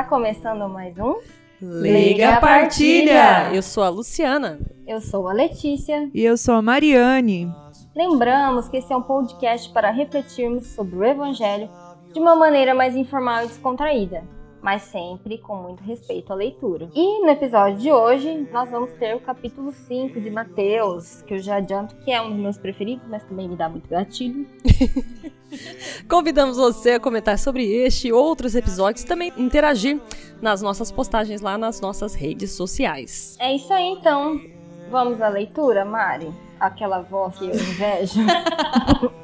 Está começando mais um Liga Partilha! Eu sou a Luciana. Eu sou a Letícia. E eu sou a Mariane. Lembramos que esse é um podcast para refletirmos sobre o Evangelho de uma maneira mais informal e descontraída mas sempre com muito respeito à leitura. E no episódio de hoje, nós vamos ter o capítulo 5 de Mateus, que eu já adianto que é um dos meus preferidos, mas também me dá muito gatilho. Convidamos você a comentar sobre este e outros episódios e também interagir nas nossas postagens lá nas nossas redes sociais. É isso aí, então. Vamos à leitura, Mari? Aquela voz que eu invejo.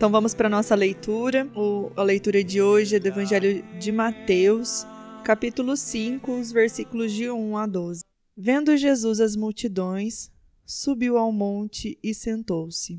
Então vamos para a nossa leitura. O, a leitura de hoje é do Evangelho de Mateus, capítulo 5, os versículos de 1 a 12. Vendo Jesus as multidões, subiu ao monte e sentou-se.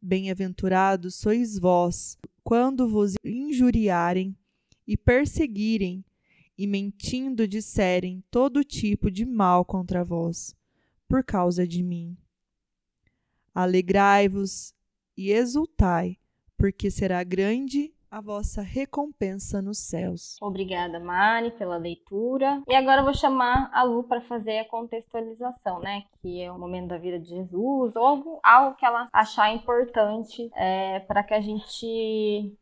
Bem-aventurados sois vós, quando vos injuriarem e perseguirem, e mentindo disserem todo tipo de mal contra vós, por causa de mim. Alegrai-vos e exultai, porque será grande a vossa recompensa nos céus. Obrigada, Mari, pela leitura. E agora eu vou chamar a Lu para fazer a contextualização, né? Que é o momento da vida de Jesus, ou algo, algo que ela achar importante é, para que a gente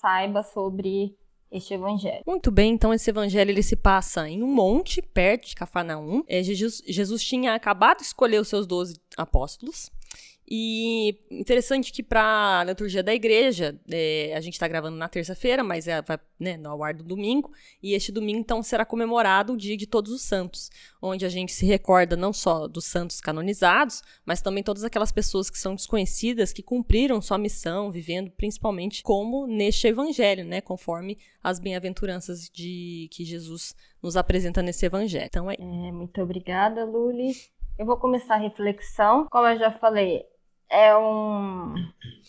saiba sobre este evangelho. Muito bem, então esse evangelho ele se passa em um monte perto de Cafarnaum. É, Jesus, Jesus tinha acabado de escolher os seus doze apóstolos e interessante que para a liturgia da igreja, é, a gente está gravando na terça-feira, mas é, vai né, no ar do domingo, e este domingo então será comemorado o Dia de Todos os Santos, onde a gente se recorda não só dos santos canonizados, mas também todas aquelas pessoas que são desconhecidas, que cumpriram sua missão, vivendo principalmente como neste evangelho, né, conforme as bem-aventuranças de que Jesus nos apresenta nesse evangelho. Então é... é muito obrigada, Luli. Eu vou começar a reflexão. Como eu já falei, é um,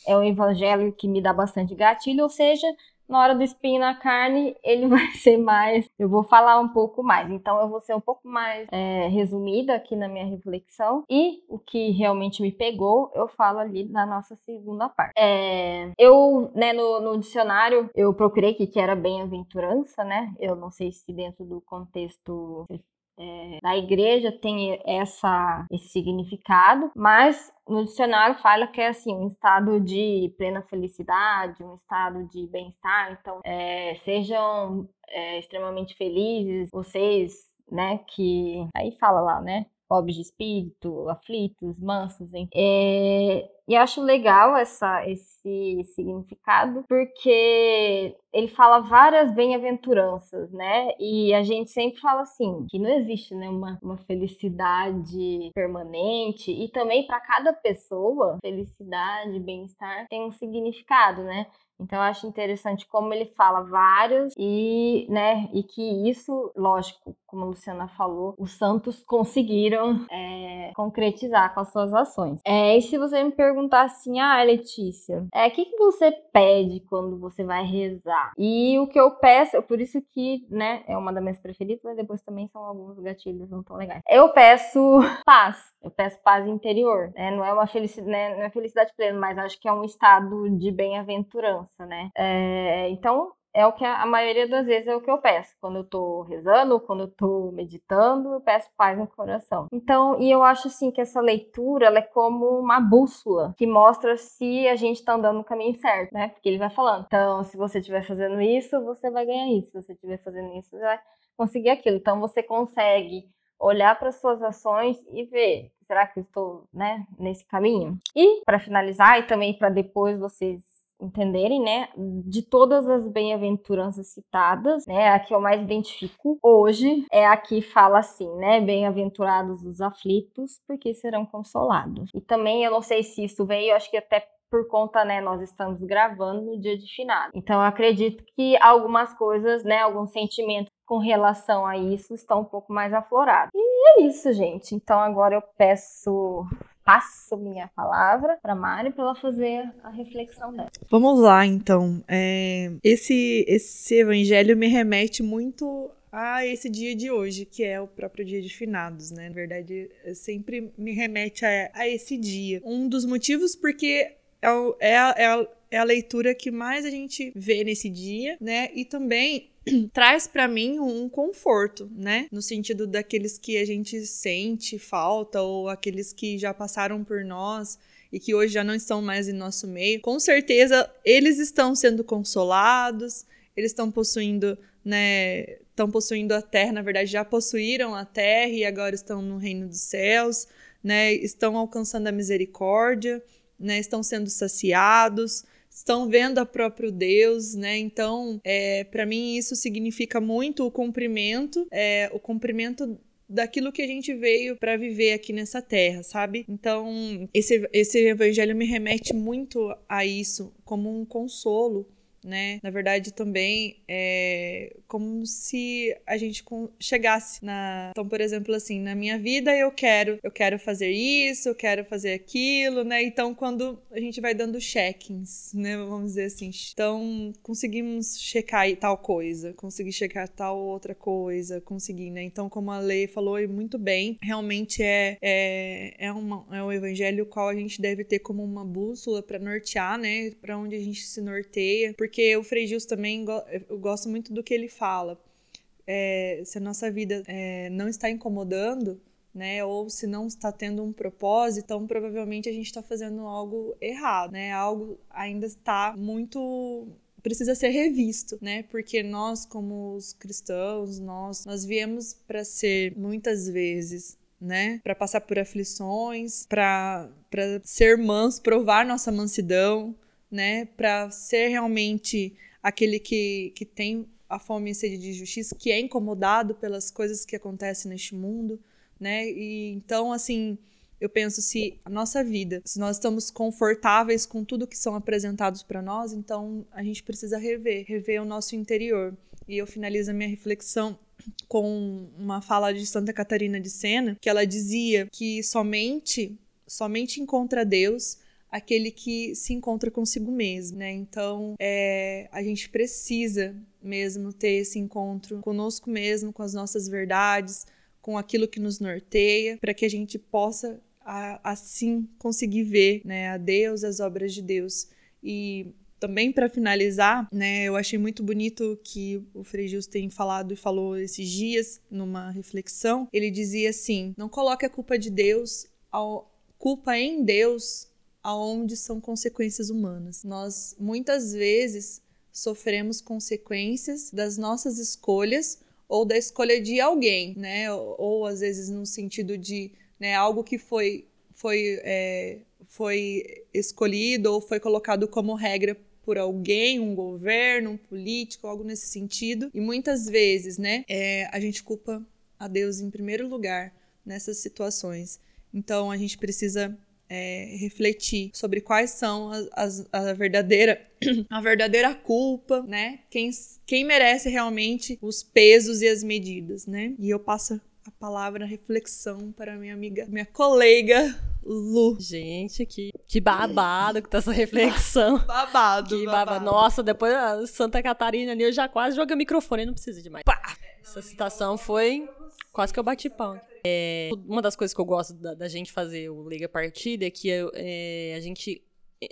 é um evangelho que me dá bastante gatilho, ou seja, na hora do espinho na carne, ele vai ser mais. Eu vou falar um pouco mais. Então, eu vou ser um pouco mais é, resumida aqui na minha reflexão. E o que realmente me pegou, eu falo ali na nossa segunda parte. É, eu, né, no, no, dicionário, eu procurei que, que era bem-aventurança, né? Eu não sei se dentro do contexto é, da igreja tem essa, esse significado, mas no dicionário fala que é assim um estado de plena felicidade, um estado de bem-estar. Então, é, sejam é, extremamente felizes, vocês, né? Que aí fala lá, né? Pobres de espírito, aflitos, mansos, hein? É, e acho legal essa, esse significado, porque ele fala várias bem-aventuranças, né? E a gente sempre fala assim, que não existe né, uma, uma felicidade permanente, e também para cada pessoa, felicidade, bem-estar tem um significado, né? Então eu acho interessante como ele fala vários e, né, e que isso, lógico, como a Luciana falou, os santos conseguiram é, concretizar com as suas ações. É, e se você me perguntar assim, ah, Letícia, é, o que, que você pede quando você vai rezar? E o que eu peço, por isso que, né, é uma das minhas preferidas, mas depois também são alguns gatilhos não tão legais. Eu peço paz, eu peço paz interior, né? Não é uma felicidade, né, não é felicidade plena, mas acho que é um estado de bem-aventurança, né? É, então, é o que a, a, maioria das vezes é o que eu peço. Quando eu tô rezando, quando eu tô meditando, eu peço paz no coração. Então, e eu acho assim que essa leitura, ela é como uma bússola que mostra se a gente tá andando no caminho certo, né? Porque ele vai falando. Então, se você estiver fazendo isso, você vai ganhar isso. Se você estiver fazendo isso, você vai conseguir aquilo. Então você consegue olhar para suas ações e ver, será que eu estou, né, nesse caminho? E para finalizar e também para depois vocês entenderem, né, de todas as bem-aventuranças citadas, né, a que eu mais identifico hoje é a que fala assim, né, bem-aventurados os aflitos, porque serão consolados. E também eu não sei se isso veio, acho que até por conta, né, nós estamos gravando no dia de finado. Então eu acredito que algumas coisas, né, alguns sentimentos com relação a isso estão um pouco mais aflorados. E é isso, gente. Então agora eu peço passo minha palavra para Mari para ela fazer a reflexão dela. Vamos lá, então. É, esse esse evangelho me remete muito a esse dia de hoje, que é o próprio dia de finados, né? Na verdade, sempre me remete a, a esse dia. Um dos motivos porque é, é, é, é a leitura que mais a gente vê nesse dia, né? E também traz para mim um conforto, né? No sentido daqueles que a gente sente falta ou aqueles que já passaram por nós e que hoje já não estão mais em nosso meio. Com certeza eles estão sendo consolados, eles estão possuindo, né, estão possuindo a terra, na verdade já possuíram a terra e agora estão no reino dos céus, né? Estão alcançando a misericórdia, né? Estão sendo saciados estão vendo a próprio Deus, né? Então, é, para mim isso significa muito o cumprimento, é, o cumprimento daquilo que a gente veio para viver aqui nessa terra, sabe? Então, esse, esse evangelho me remete muito a isso, como um consolo né? Na verdade, também é como se a gente chegasse na. Então, por exemplo, assim, na minha vida eu quero, eu quero fazer isso, eu quero fazer aquilo, né? Então, quando a gente vai dando check-ins, né? Vamos dizer assim. Então, conseguimos checar tal coisa, conseguir checar tal outra coisa, conseguir, né? Então, como a Lei falou muito bem, realmente é, é, é, uma, é um evangelho qual a gente deve ter como uma bússola para nortear, né? Para onde a gente se norteia, porque porque o Frei Gils também, eu gosto muito do que ele fala. É, se a nossa vida é, não está incomodando, né, ou se não está tendo um propósito, então provavelmente a gente está fazendo algo errado, né? Algo ainda está muito precisa ser revisto, né? Porque nós como os cristãos, nós nós viemos para ser muitas vezes né? Para passar por aflições, para ser mans, provar nossa mansidão, né, para ser realmente aquele que, que tem a fome e sede de justiça, que é incomodado pelas coisas que acontecem neste mundo, né? E então assim, eu penso se a nossa vida, se nós estamos confortáveis com tudo que são apresentados para nós, então a gente precisa rever, rever o nosso interior. E eu finalizo a minha reflexão com uma fala de Santa Catarina de Sena, que ela dizia que somente somente encontra Deus aquele que se encontra consigo mesmo, né? Então, é, a gente precisa mesmo ter esse encontro conosco mesmo, com as nossas verdades, com aquilo que nos norteia, para que a gente possa a, assim conseguir ver, né, a Deus, as obras de Deus. E também para finalizar, né, eu achei muito bonito que o Frei Gils tem falado e falou esses dias numa reflexão. Ele dizia assim: "Não coloque a culpa de Deus ao culpa em Deus aonde são consequências humanas. Nós muitas vezes sofremos consequências das nossas escolhas ou da escolha de alguém, né? Ou, ou às vezes no sentido de né, algo que foi foi é, foi escolhido ou foi colocado como regra por alguém, um governo, um político, algo nesse sentido. E muitas vezes, né, é, a gente culpa a Deus em primeiro lugar nessas situações. Então a gente precisa é, refletir sobre quais são as, as, a verdadeira a verdadeira culpa, né? Quem, quem merece realmente os pesos e as medidas, né? E eu passo a palavra reflexão para minha amiga, minha colega Lu. Gente, que, que babado que tá essa reflexão. babado, que babado. Nossa, depois a Santa Catarina ali, eu já quase joguei o microfone, não precisa de mais. Pá! Essa citação foi quase que eu bati pau. É, uma das coisas que eu gosto da, da gente fazer o Liga Partida é que é, a gente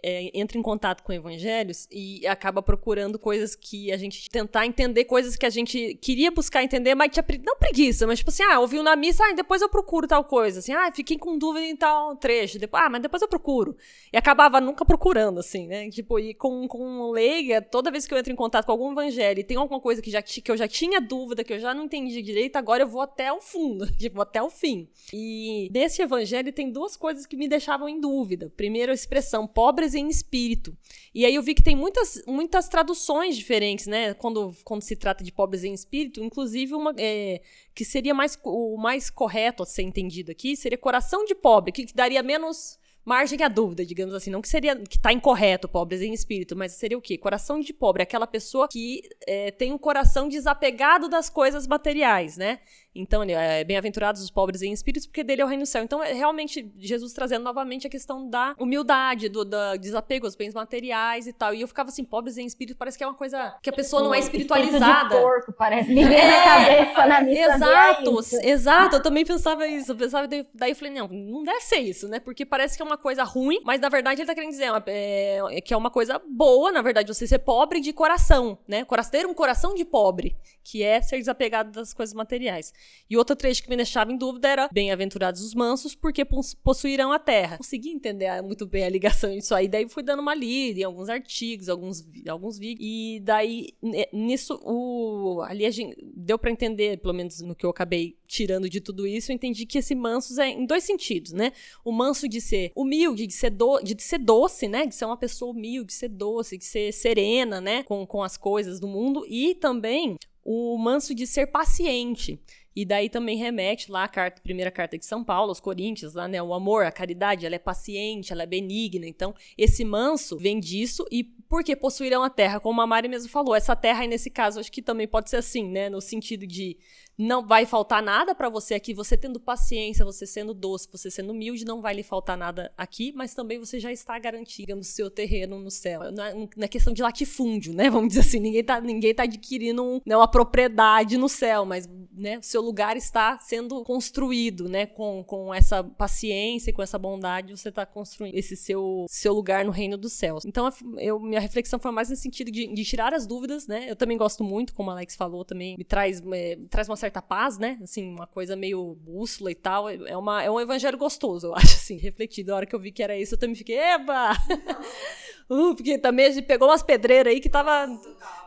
é, entra em contato com evangelhos e acaba procurando coisas que a gente tentar entender coisas que a gente queria buscar entender, mas tinha não preguiça, mas tipo assim, ah, ouviu na missa, ah, depois eu procuro tal coisa, assim, ah, fiquei com dúvida em tal trecho, depois, ah, mas depois eu procuro. E acabava nunca procurando, assim, né? Tipo, e com, com leiga, toda vez que eu entro em contato com algum evangelho e tem alguma coisa que, já, que eu já tinha dúvida, que eu já não entendi direito, agora eu vou até o fundo, tipo, até o fim. E nesse evangelho tem duas coisas que me deixavam em dúvida. Primeiro, a expressão pobres em espírito. E aí eu vi que tem muitas, muitas traduções diferentes, né? Quando, quando se trata de pobres em espírito, inclusive uma é, que seria mais o mais correto a ser entendido aqui, seria coração de pobre, que daria menos margem à dúvida, digamos assim. Não que seria que tá incorreto, pobres em espírito, mas seria o quê? Coração de pobre, aquela pessoa que é, tem um coração desapegado das coisas materiais, né? Então, é bem-aventurados os pobres em espírito, porque dele é o reino do céu. Então, é realmente Jesus trazendo novamente a questão da humildade, do, do desapego aos bens materiais e tal. E eu ficava assim, pobres em espírito, parece que é uma coisa que a pessoa não é espiritualizada. De porco, parece. Me é, na cabeça na missa. Exato, exato. Eu também pensava isso. Eu pensava, daí eu falei, não, não deve ser isso, né? Porque parece que é uma coisa ruim, mas na verdade ele tá querendo dizer é, é, que é uma coisa boa, na verdade, você ser pobre de coração, né? Ter um coração de pobre, que é ser desapegado das coisas materiais. E outro trecho que me deixava em dúvida era: Bem-aventurados os mansos, porque possuirão a terra. Consegui entender muito bem a ligação disso aí. Daí fui dando uma lida em alguns artigos, alguns, alguns vídeos. E daí, nisso, o, ali a gente deu para entender, pelo menos no que eu acabei tirando de tudo isso, eu entendi que esse mansos é em dois sentidos, né? O manso de ser humilde, de ser, do, de ser doce, né? De ser uma pessoa humilde, de ser doce, de ser serena, né? Com, com as coisas do mundo. E também o manso de ser paciente. E daí também remete lá a carta, primeira carta de São Paulo, aos Coríntios, lá, né? O amor, a caridade, ela é paciente, ela é benigna. Então, esse manso vem disso e porque possuirão a terra, como a Mari mesmo falou. Essa terra aí, nesse caso, acho que também pode ser assim, né? No sentido de não vai faltar nada para você aqui, você tendo paciência, você sendo doce, você sendo humilde, não vai lhe faltar nada aqui, mas também você já está garantindo o seu terreno no céu. Na, é, na é questão de latifúndio, né? Vamos dizer assim, ninguém tá, ninguém tá adquirindo um, né, uma propriedade no céu, mas né, seu lugar está sendo construído, né? Com, com essa paciência e com essa bondade, você está construindo esse seu, seu lugar no reino dos céus. Então, eu, minha reflexão foi mais nesse sentido de, de tirar as dúvidas, né? Eu também gosto muito, como a Alex falou, também me traz, me traz uma certa paz, né? Assim, uma coisa meio bússola e tal. É, uma, é um evangelho gostoso, eu acho, assim, refletido. A hora que eu vi que era isso, eu também fiquei, eba! uh, porque também a gente pegou umas pedreiras aí que tava,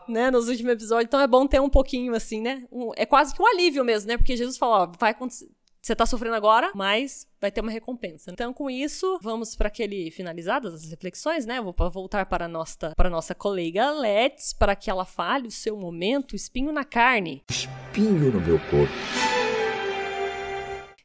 né, nos últimos episódios. Então é bom ter um pouquinho, assim, né? Um, é quase que um alívio mesmo, né? Porque Jesus falou, ó, vai acontecer você tá sofrendo agora, mas vai ter uma recompensa. Então, com isso, vamos para aquele finalizadas as reflexões, né? Vou voltar para a nossa, para nossa colega Let's para que ela fale o seu momento espinho na carne. Espinho no meu corpo.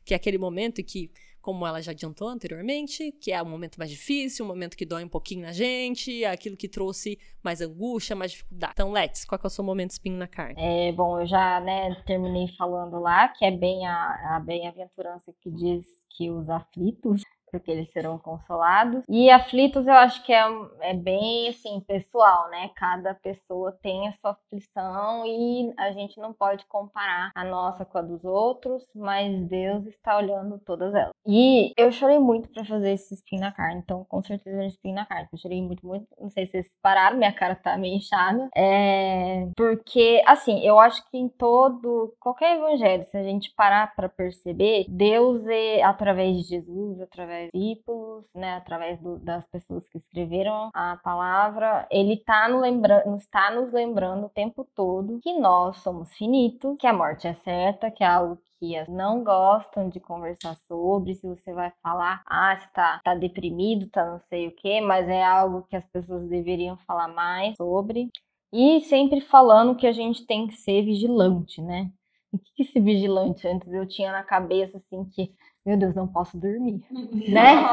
Que é aquele momento em que como ela já adiantou anteriormente, que é o momento mais difícil, o momento que dói um pouquinho na gente, aquilo que trouxe mais angústia, mais dificuldade. Então, Let's, qual é o seu momento espinho na carne? É, bom, eu já né, terminei falando lá, que é bem a, a bem-aventurança que diz que os aflitos porque eles serão consolados. E aflitos eu acho que é, é bem assim, pessoal, né? Cada pessoa tem a sua aflição e a gente não pode comparar a nossa com a dos outros, mas Deus está olhando todas elas. E eu chorei muito para fazer esse espinho na carne, então com certeza um espinho na carne. Eu chorei muito, muito. Não sei se vocês pararam, minha cara tá meio inchada. É... Porque, assim, eu acho que em todo, qualquer evangelho, se a gente parar para perceber, Deus é através de Jesus, através discípulos, né, através do, das pessoas que escreveram a palavra, ele tá, no lembra está nos lembrando o tempo todo que nós somos finitos, que a morte é certa, que é algo que não gostam de conversar sobre, se você vai falar, ah, você tá, tá deprimido, tá não sei o que, mas é algo que as pessoas deveriam falar mais sobre. E sempre falando que a gente tem que ser vigilante, né? O que, que esse vigilante antes eu tinha na cabeça assim que meu Deus, não posso dormir, né?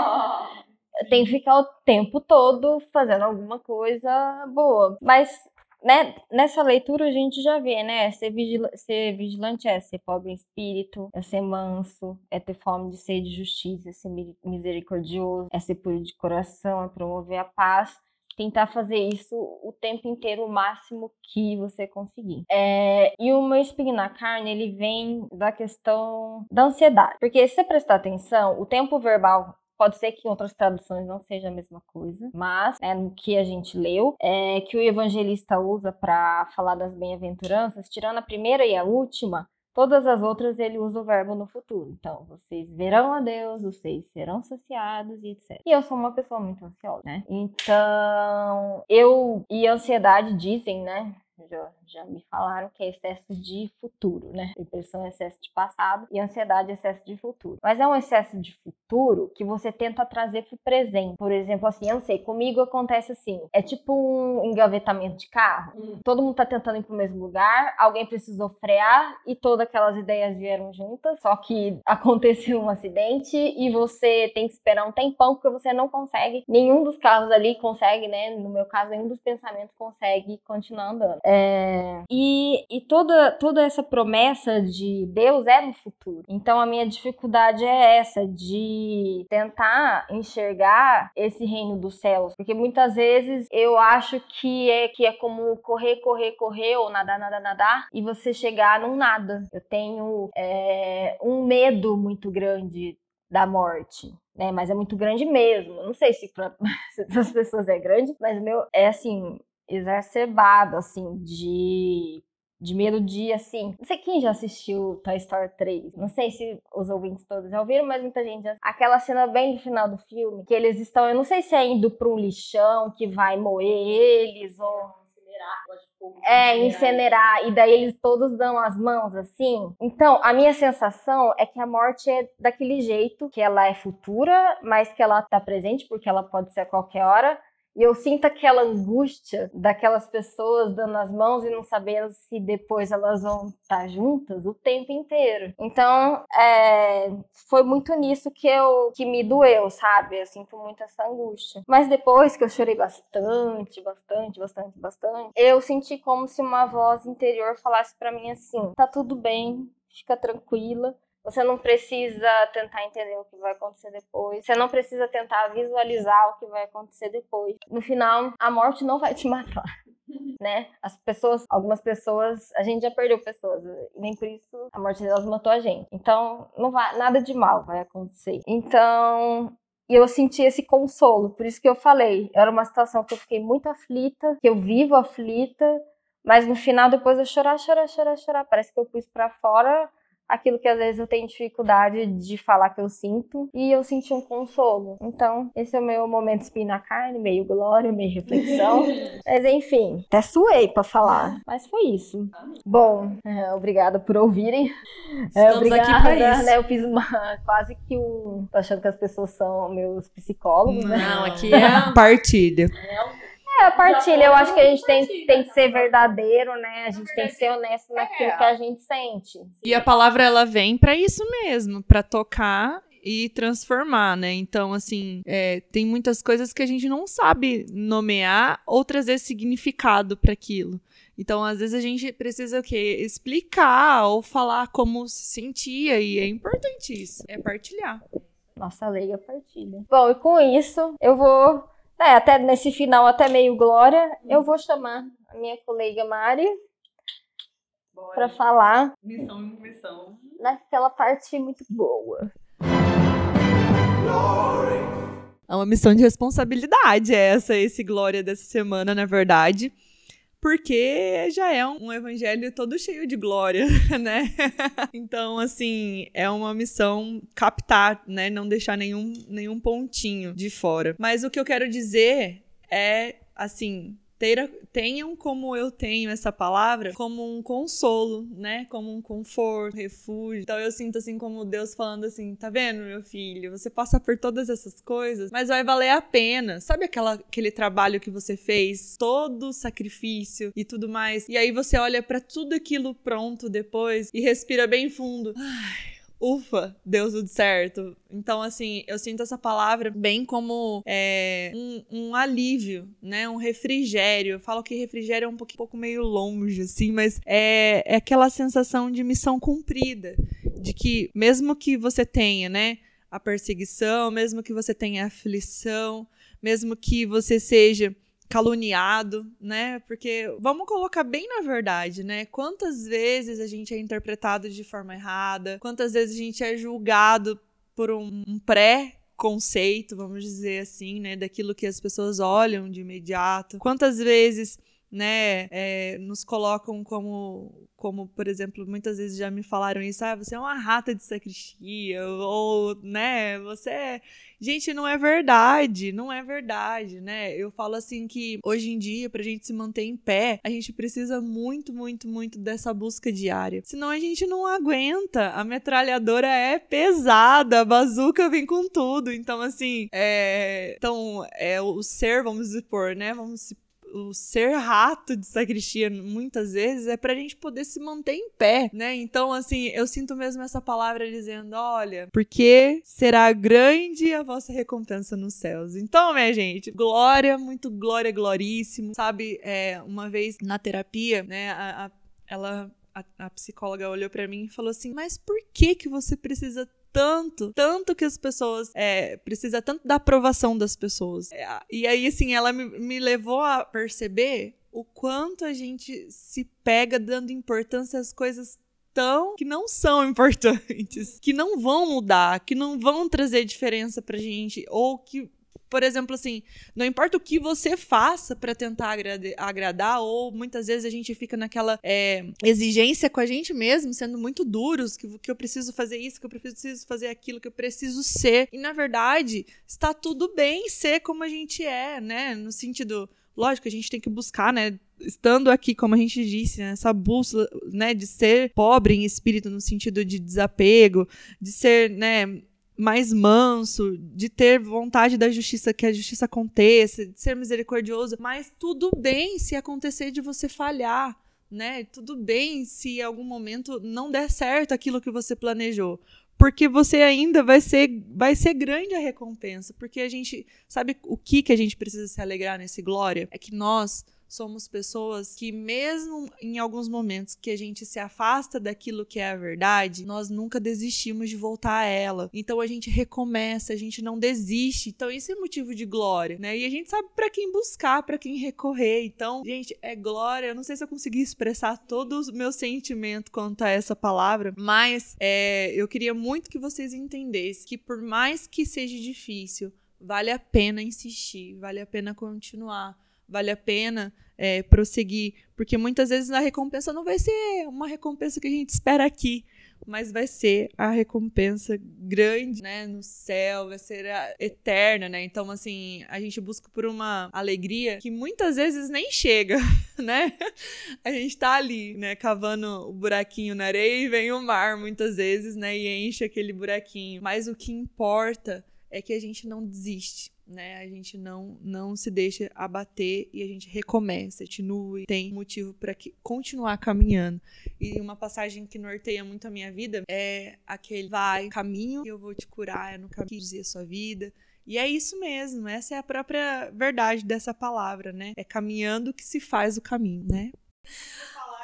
Tem que ficar o tempo todo fazendo alguma coisa boa. Mas, né, nessa leitura a gente já vê, né? Ser, vigila ser vigilante é ser pobre em espírito, é ser manso, é ter fome de ser de justiça, é ser misericordioso, é ser puro de coração, é promover a paz tentar fazer isso o tempo inteiro, o máximo que você conseguir. É, e o meu espinho na carne, ele vem da questão da ansiedade. Porque se você prestar atenção, o tempo verbal Pode ser que em outras traduções não seja a mesma coisa, mas né, no que a gente leu, é que o evangelista usa para falar das bem-aventuranças, tirando a primeira e a última, Todas as outras ele usa o verbo no futuro. Então, vocês verão a Deus, vocês serão saciados e etc. E eu sou uma pessoa muito ansiosa, né? Então, eu e ansiedade dizem, né? Já, já me falaram que é excesso de futuro, né? Depressão é excesso de passado e ansiedade é excesso de futuro. Mas é um excesso de futuro que você tenta trazer pro presente. Por exemplo, assim, eu não sei, comigo acontece assim: é tipo um engavetamento de carro. Hum. Todo mundo tá tentando ir pro mesmo lugar, alguém precisou frear e todas aquelas ideias vieram juntas, só que aconteceu um acidente e você tem que esperar um tempão porque você não consegue, nenhum dos carros ali consegue, né? No meu caso, nenhum dos pensamentos consegue continuar andando. É e, e toda, toda essa promessa de Deus é no futuro. Então a minha dificuldade é essa, de tentar enxergar esse reino dos céus. Porque muitas vezes eu acho que é, que é como correr, correr, correr, ou nadar, nadar, nadar, e você chegar num nada. Eu tenho é, um medo muito grande da morte. Né, mas é muito grande mesmo. Não sei se para as pessoas é grande, mas o meu é assim, exacerbado, assim, de de melodia, assim. Não sei quem já assistiu Toy Story 3. Não sei se os ouvintes todos já ouviram, mas muita gente já. Aquela cena bem do final do filme, que eles estão, eu não sei se é indo para um lixão que vai moer eles ou é, incinerar. E daí eles todos dão as mãos assim. Então, a minha sensação é que a morte é daquele jeito, que ela é futura, mas que ela tá presente, porque ela pode ser a qualquer hora. E eu sinto aquela angústia daquelas pessoas dando as mãos e não sabendo se depois elas vão estar juntas o tempo inteiro. Então, é, foi muito nisso que eu que me doeu, sabe? Eu sinto muito essa angústia. Mas depois que eu chorei bastante, bastante, bastante, bastante, eu senti como se uma voz interior falasse para mim assim: "Tá tudo bem, fica tranquila. Você não precisa tentar entender o que vai acontecer depois. Você não precisa tentar visualizar o que vai acontecer depois. No final, a morte não vai te matar. Né? As pessoas, algumas pessoas, a gente já perdeu pessoas, nem por isso a morte delas matou a gente. Então, não vai, nada de mal vai acontecer. Então, e eu senti esse consolo, por isso que eu falei. Era uma situação que eu fiquei muito aflita, que eu vivo aflita, mas no final, depois eu chorar, chorar, chorar, chorar. Parece que eu pus para fora aquilo que às vezes eu tenho dificuldade de falar que eu sinto, e eu senti um consolo. Então, esse é o meu momento espinho na carne, meio glória, meio reflexão. Mas enfim, até suei pra falar. Mas foi isso. Bom, é, obrigada por ouvirem. É, obrigada, aqui pra isso. Né, eu fiz uma, quase que um... Tô achando que as pessoas são meus psicólogos, Não, né? Não, aqui é... Partilha. É é, a partilha, eu acho que a gente tem, tem que ser verdadeiro, né? A gente tem que ser honesto naquilo que a gente sente. E a palavra ela vem para isso mesmo, para tocar e transformar, né? Então, assim, é, tem muitas coisas que a gente não sabe nomear ou trazer significado para aquilo. Então, às vezes a gente precisa o quê? Explicar ou falar como se sentia e é importante isso, é partilhar. Nossa leiga partilha. Bom, e com isso, eu vou é, até nesse final, até meio glória, eu vou chamar a minha colega Mari para falar. Missão, missão. Naquela parte muito boa. É uma missão de responsabilidade essa, esse glória dessa semana, na verdade porque já é um evangelho todo cheio de glória, né? então, assim, é uma missão captar, né? Não deixar nenhum, nenhum pontinho de fora. Mas o que eu quero dizer é, assim, tenham como eu tenho essa palavra como um consolo, né? Como um conforto, refúgio. Então eu sinto assim como Deus falando assim, tá vendo, meu filho? Você passa por todas essas coisas, mas vai valer a pena. Sabe aquela, aquele trabalho que você fez, todo o sacrifício e tudo mais, e aí você olha para tudo aquilo pronto depois e respira bem fundo. Ai, ufa, deu tudo certo. Então, assim, eu sinto essa palavra bem como é, um, um, alívio, né? Um refrigério. Eu falo que refrigério é um pouco, um pouco meio longe, assim, mas é, é aquela sensação de missão cumprida. De que, mesmo que você tenha, né? A perseguição, mesmo que você tenha aflição, mesmo que você seja caluniado, né? Porque vamos colocar bem na verdade, né? Quantas vezes a gente é interpretado de forma errada, quantas vezes a gente é julgado por um, pré conceito, vamos dizer assim, né, daquilo que as pessoas olham de imediato. Quantas vezes né, é, nos colocam como, como, por exemplo, muitas vezes já me falaram isso, ah, você é uma rata de sacristia, ou, né, você é... Gente, não é verdade, não é verdade, né? Eu falo assim que hoje em dia, pra gente se manter em pé, a gente precisa muito, muito, muito dessa busca diária. Senão a gente não aguenta. A metralhadora é pesada, a bazuca vem com tudo. Então, assim, é... Então, é o ser, vamos supor, né? Vamos se o ser rato de sacristia muitas vezes é pra gente poder se manter em pé, né? Então, assim, eu sinto mesmo essa palavra dizendo: olha, porque será grande a vossa recompensa nos céus. Então, minha gente, glória, muito glória, gloríssimo. Sabe, é, uma vez na terapia, né, a, a ela a, a, psicóloga olhou para mim e falou assim: Mas por que que você precisa tanto, tanto que as pessoas é, precisa tanto da aprovação das pessoas. É, e aí, assim, ela me, me levou a perceber o quanto a gente se pega dando importância às coisas tão que não são importantes, que não vão mudar, que não vão trazer diferença pra gente, ou que por exemplo, assim, não importa o que você faça para tentar agradar, ou muitas vezes a gente fica naquela é, exigência com a gente mesmo, sendo muito duros, que, que eu preciso fazer isso, que eu preciso fazer aquilo, que eu preciso ser. E na verdade, está tudo bem ser como a gente é, né? No sentido. Lógico, a gente tem que buscar, né? estando aqui, como a gente disse, né, essa bússola, né, de ser pobre em espírito no sentido de desapego, de ser, né, mais manso, de ter vontade da justiça, que a justiça aconteça, de ser misericordioso, mas tudo bem se acontecer de você falhar, né? Tudo bem se em algum momento não der certo aquilo que você planejou, porque você ainda vai ser vai ser grande a recompensa, porque a gente sabe o que que a gente precisa se alegrar nesse glória é que nós somos pessoas que, mesmo em alguns momentos que a gente se afasta daquilo que é a verdade, nós nunca desistimos de voltar a ela. Então a gente recomeça, a gente não desiste. Então isso é motivo de glória, né? E a gente sabe para quem buscar, para quem recorrer. Então, gente, é glória. Eu não sei se eu consegui expressar todo o meu sentimento quanto a essa palavra, mas é, eu queria muito que vocês entendessem que por mais que seja difícil, vale a pena insistir, vale a pena continuar vale a pena é, prosseguir, porque muitas vezes a recompensa não vai ser uma recompensa que a gente espera aqui, mas vai ser a recompensa grande, né, no céu, vai ser eterna, né? Então, assim, a gente busca por uma alegria que muitas vezes nem chega, né? A gente tá ali, né, cavando o buraquinho na areia e vem o mar muitas vezes, né, e enche aquele buraquinho. Mas o que importa é que a gente não desiste né? A gente não não se deixa abater e a gente recomeça, continua, tem motivo para continuar caminhando. E uma passagem que norteia muito a minha vida é aquele vai, caminho eu vou te curar, é no caminho que a sua vida. E é isso mesmo, essa é a própria verdade dessa palavra, né? É caminhando que se faz o caminho, né?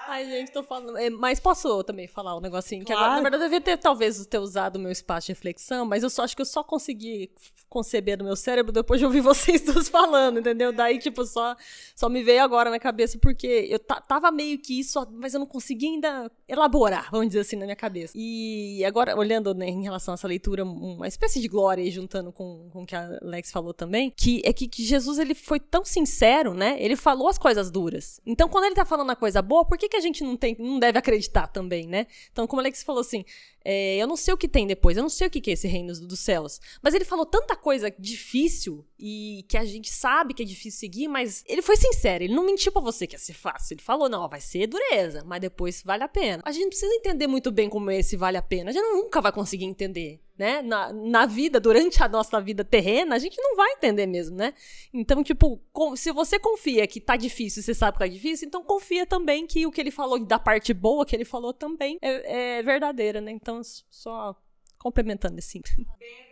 Ai, gente, tô falando. É, mas posso também falar um negocinho? Claro. Que agora, na verdade, eu devia ter talvez ter usado o meu espaço de reflexão, mas eu só acho que eu só consegui conceber no meu cérebro depois de ouvir vocês todos falando, entendeu? Daí, tipo, só, só me veio agora na cabeça, porque eu tava meio que isso, mas eu não conseguia ainda elaborar, vamos dizer assim, na minha cabeça. E agora, olhando né, em relação a essa leitura, uma espécie de glória aí, juntando com, com o que a Alex falou também, que é que, que Jesus, ele foi tão sincero, né? Ele falou as coisas duras. Então, quando ele tá falando a coisa boa, por que, que a gente não tem, não deve acreditar também, né? Então, como Alex falou assim, é, eu não sei o que tem depois, eu não sei o que é esse reino dos céus. Mas ele falou tanta coisa difícil e que a gente sabe que é difícil seguir, mas ele foi sincero, ele não mentiu para você que ia ser fácil. Ele falou, não, vai ser dureza, mas depois vale a pena. A gente precisa entender muito bem como esse vale a pena. A gente nunca vai conseguir entender né, na, na vida, durante a nossa vida terrena, a gente não vai entender mesmo, né? Então, tipo, com, se você confia que tá difícil, você sabe que tá difícil, então confia também que o que ele falou da parte boa que ele falou também é, é verdadeira, né? Então, só complementando assim.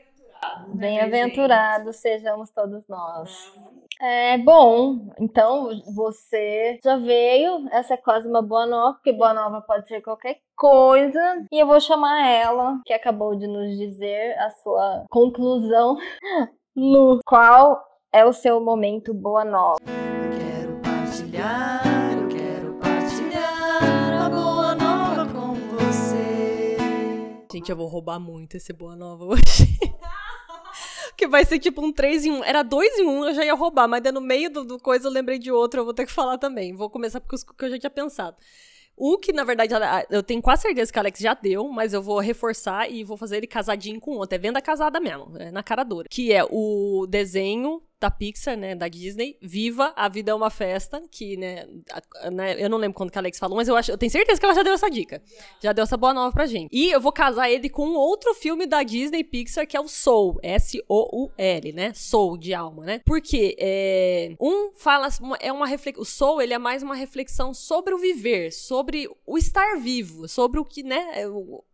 Bem-aventurados sejamos todos nós. É bom, então você já veio. Essa é quase uma boa nova, porque boa nova pode ser qualquer coisa. E eu vou chamar ela, que acabou de nos dizer a sua conclusão. Lu, qual é o seu momento boa nova? Quero partilhar, eu quero partilhar a boa nova com você. Gente, eu vou roubar muito esse boa nova hoje. que vai ser tipo um 3 em 1. Era 2 em 1, eu já ia roubar, mas no meio do, do coisa eu lembrei de outro, eu vou ter que falar também. Vou começar com os que eu já tinha pensado. O que, na verdade, eu tenho quase certeza que a Alex já deu, mas eu vou reforçar e vou fazer ele casadinho com outro. É venda casada mesmo, é na cara dura. Que é o desenho da Pixar, né, da Disney, Viva, a Vida é uma Festa, que, né, a- né, eu não lembro quando que a Alex falou, mas eu, acho, eu tenho certeza que ela já deu essa dica. Já deu essa boa nova pra gente. E eu vou casar ele com outro filme da Disney Pixar, que é o Soul, S-O-U-L, né, Soul, de alma, né. Porque é, um fala, é uma reflexão, o Soul, ele é mais uma reflexão sobre o viver, sobre o estar vivo, sobre o que, né, é,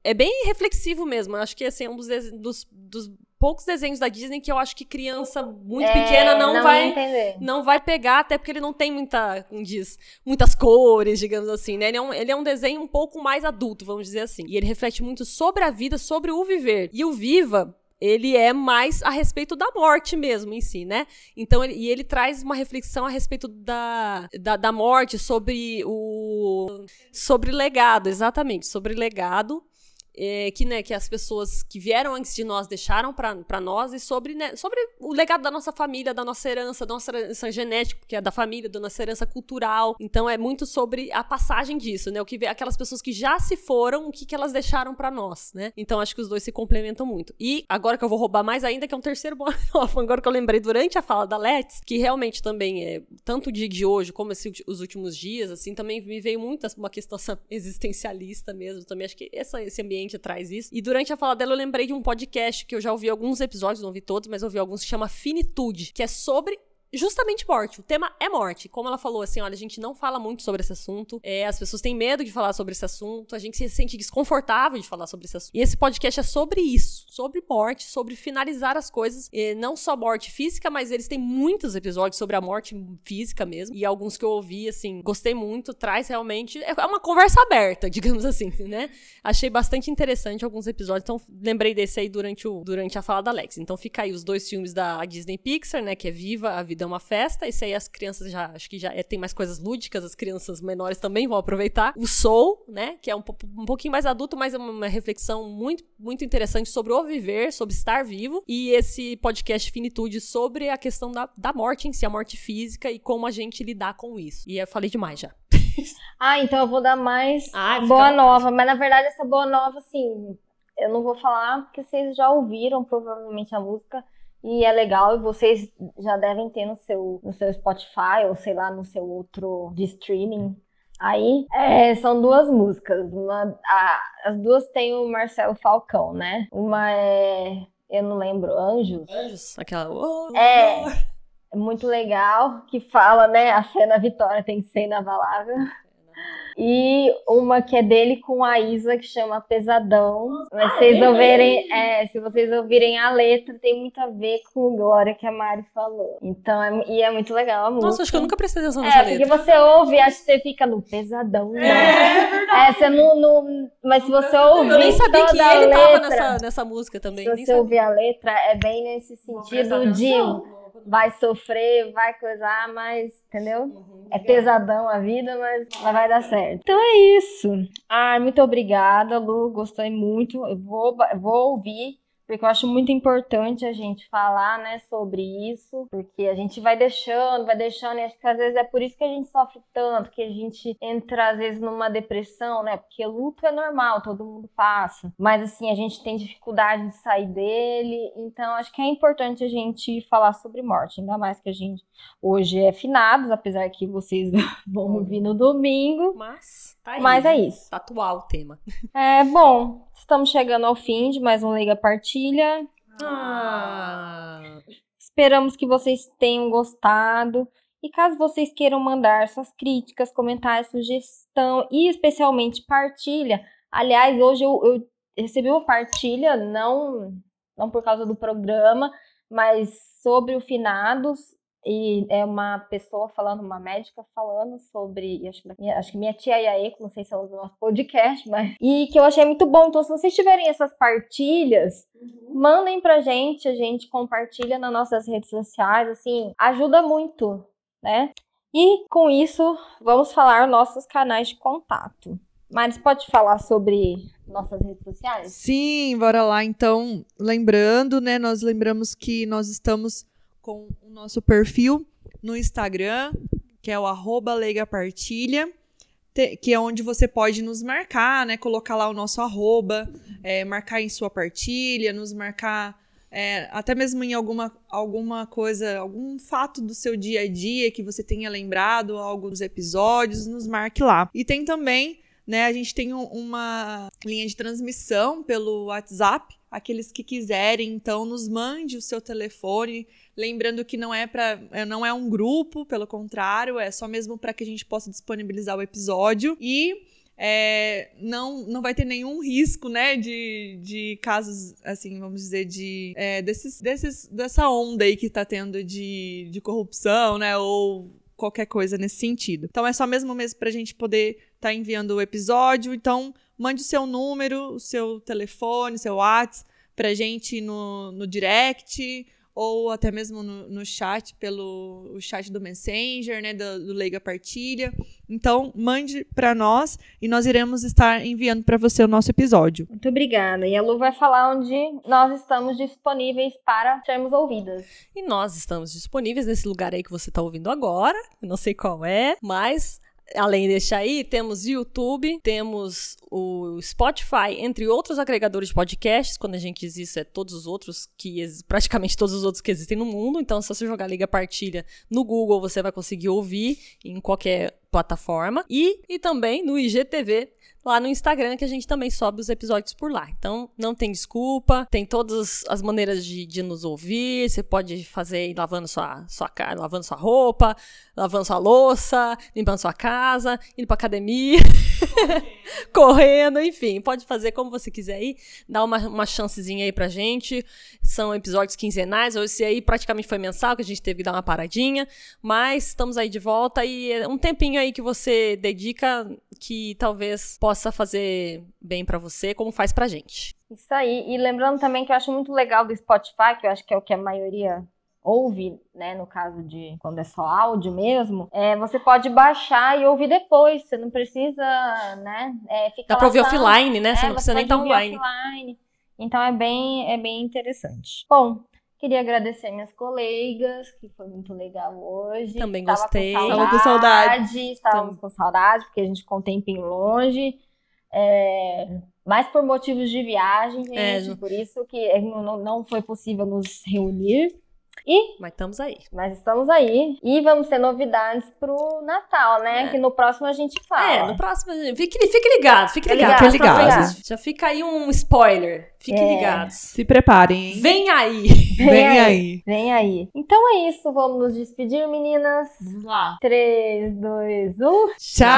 é bem reflexivo mesmo. Eu acho que, assim, é um dos, dos, dos poucos desenhos da Disney que eu acho que criança muito É, pequena não, ia vai entender. não vai pegar, até porque ele não tem muita, diz, muitas cores, digamos assim, né? Ele é, um, ele é um desenho um pouco mais adulto, vamos dizer assim. E ele reflete muito sobre a vida, sobre o viver. E o Viva, ele é mais a respeito da morte mesmo em si, né? Então, ele, e ele traz uma reflexão a respeito da, da, da morte, sobre o... sobre legado, exatamente, sobre legado é, que, né, que as pessoas que vieram antes de nós deixaram para nós e sobre, né, sobre o legado da nossa família, da nossa herança, da nossa herança genética, que é da família, da nossa herança cultural. Então é muito sobre a passagem disso, né? O que aquelas pessoas que já se foram, o que, que elas deixaram para nós, né? Então acho que os dois se complementam muito. E agora que eu vou roubar mais ainda, que é um terceiro nova, agora que eu lembrei durante a fala da Let's, que realmente também é tanto o dia de hoje como esse os últimos dias, assim, também me veio muito uma questão existencialista mesmo. Também acho que essa, esse ambiente traz isso. E durante a fala dela, eu lembrei de um podcast que eu já ouvi alguns episódios, não ouvi todos, mas ouvi alguns, que chama Finitude, que é sobre justamente morte. O tema é morte. Como ela falou assim, olha, a gente não fala muito sobre esse assunto. É, as pessoas têm medo de falar sobre esse assunto. A gente se sente desconfortável de falar sobre esse assunto. E esse podcast é sobre isso, sobre morte, sobre finalizar as coisas. E não só morte física, mas eles têm muitos episódios sobre a morte física mesmo. E alguns que eu ouvi, assim, gostei muito. Traz realmente é uma conversa aberta, digamos assim, né? Achei bastante interessante alguns episódios. Então lembrei desse aí durante, o, durante a fala da Alex. Então fica aí os dois filmes da Disney Pixar, né? Que é Viva, A Vida é uma Festa. Esse aí as crianças já, acho que já é, tem mais coisas lúdicas, as crianças menores também vão aproveitar. O Soul, né? Que é um, um pouquinho mais adulto, mas é uma, reflexão muito, muito interessante sobre o viver, sobre estar vivo. E esse podcast Finitude sobre a questão da, da morte em si, a morte física e como a gente lidar com isso. E eu falei demais já. Ah, então eu vou dar mais Ah, boa vontade. nova. Mas na verdade, essa boa nova, assim, eu não vou falar porque vocês já ouviram provavelmente a música e é legal e vocês já devem ter no seu, no seu Spotify ou sei lá, no seu outro de streaming. Aí é, são duas músicas. Uma, a- as duas têm o Marcelo Falcão, né? Uma é. Eu não lembro, Anjos. Anjos, aquela. "Oh, É. É muito legal, que fala, né? A fé na vitória tem que ser inabalável. E uma que é dele com a Isa, que chama Pesadão. Mas vocês ouvirem, é, se vocês ouvirem a letra, tem muito a ver com o Glória que a Mari falou. Então, é, e é muito legal a música. Nossa, acho que eu nunca prestei atenção nessa É, porque letra. você ouve, acho que você fica no pesadão. Né? É, você não, não- Mas se você ouvir Eu nem sabia toda que ele letra, tava nessa, nessa música também. se você ouvir a letra, é bem nesse sentido de vai sofrer, vai coisar, mas, entendeu? Uhum. É pesadão a vida, mas, mas vai dar certo. Então é isso. Ai, muito obrigada, Lu. Gostei muito. Eu vou, vou ouvir. Porque eu acho muito importante a gente falar, né, sobre isso, porque a gente vai deixando, vai deixando, e acho que às vezes é por isso que a gente sofre tanto, que a gente entra às vezes numa depressão, né, porque luto é normal, todo mundo passa, mas assim, a gente tem dificuldade de sair dele, então acho que é importante a gente falar sobre morte, ainda mais que a gente hoje é finados, apesar que vocês vão ouvir no domingo, Mas, tá aí. mas é né? isso. Tá atual o tema. É, bom, estamos chegando ao fim de mais um Liga Partilha. Ah. Esperamos que vocês tenham gostado. E caso vocês queiram mandar suas críticas, comentários, sugestão e especialmente partilha. Aliás, hoje eu, eu recebi uma partilha, não, não por causa do programa, mas sobre o finados. E é uma pessoa falando, uma médica falando sobre. e Acho que, minha- acho que minha tia Iaeco, não sei se ela usa o nosso podcast, mas. E que eu achei muito bom. Então, se vocês tiverem essas partilhas, mandem pra gente, a gente compartilha nas nossas redes sociais, assim, ajuda muito, né? E com isso, vamos falar nossos canais de contato. Mas pode falar sobre nossas redes sociais? Sim, bora lá. Então, lembrando, né? Nós lembramos que nós estamos com o nosso perfil no Instagram, que é o arroba leigapartilha, que é onde você pode nos marcar, né? Colocar lá o nosso arroba, é, marcar em sua partilha, nos marcar é, até mesmo em alguma, alguma coisa, algum fato do seu dia a dia que você tenha lembrado, algo dos episódios, nos marque lá. E tem também né? A gente tem um- uma linha de transmissão pelo WhatsApp. Aqueles que quiserem, então, nos mande o seu telefone. Lembrando que não é para, não é um grupo, pelo contrário, é só mesmo para que a gente possa disponibilizar o episódio e é, não, não vai ter nenhum risco, né, de, de casos, assim, vamos dizer, de é, desses, desses, dessa onda aí que tá tendo de, de corrupção, né, ou qualquer coisa nesse sentido. Então é só mesmo mesmo pra gente poder estar enviando o episódio. Então mande o seu número, o seu telefone, seu WhatsApp pra gente no, no direct ou até mesmo no, no chat, pelo o chat do Messenger, né, do, do Leiga Partilha. Então, mande para nós e nós iremos estar enviando para você o nosso episódio. Muito obrigada. E a Lu vai falar onde nós estamos disponíveis para sermos ouvidas. E nós estamos disponíveis nesse lugar aí que você está ouvindo agora. Não sei qual é, mas além desse aí, temos YouTube, temos o Spotify, entre outros agregadores de podcasts. Quando a gente diz isso, é todos os outros que praticamente todos os outros que existem no mundo. Então, se você jogar Liga Partilha no Google, você vai conseguir ouvir em qualquer plataforma. E, e também no IGTV, lá no Instagram, que a gente também sobe os episódios por lá. Então, não tem desculpa, tem todas as maneiras de, de nos ouvir. Você pode fazer lavando sua, sua cara, lavando sua roupa, lavando sua louça, limpando sua casa, indo pra academia, correndo, enfim. Pode fazer como você quiser aí. Dá uma, uma chancezinha aí pra gente. São episódios quinzenais, ou esse aí praticamente foi mensal, que a gente teve que dar uma paradinha. Mas estamos aí de volta e é um tempinho aí que você dedica que talvez possa fazer bem pra você, como faz pra gente. Isso aí. E lembrando também que eu acho muito legal do Spotify, que eu acho que é o que a maioria ouve, né, no caso de quando é só áudio mesmo, é, você pode baixar e ouvir depois, você não precisa, né, é, ficar Dá pra ouvir offline, né? É, Você não precisa nem estar ouvir online. offline. Então é bem, é bem interessante. Bom, queria agradecer minhas colegas, que foi muito legal hoje. Também Tava gostei. Com Tava com saudade. Estávamos com saudade, porque a gente ficou um tempinho longe. É, mais por motivos de viagem, gente. É, Por isso que não, não foi possível nos reunir. E Mas estamos aí. mas estamos aí. E vamos ter novidades pro Natal, né? É. Que no próximo a gente fala. É, no próximo. Fique, fique ligado, fique Fique ligado. ligado, Já fica aí um spoiler. Fiquem É. ligados. Se preparem, hein? Vem aí! Vem aí. Vem aí. Então é isso. Vamos nos despedir, meninas. Vamos lá. 3, 2, 1. Tchau!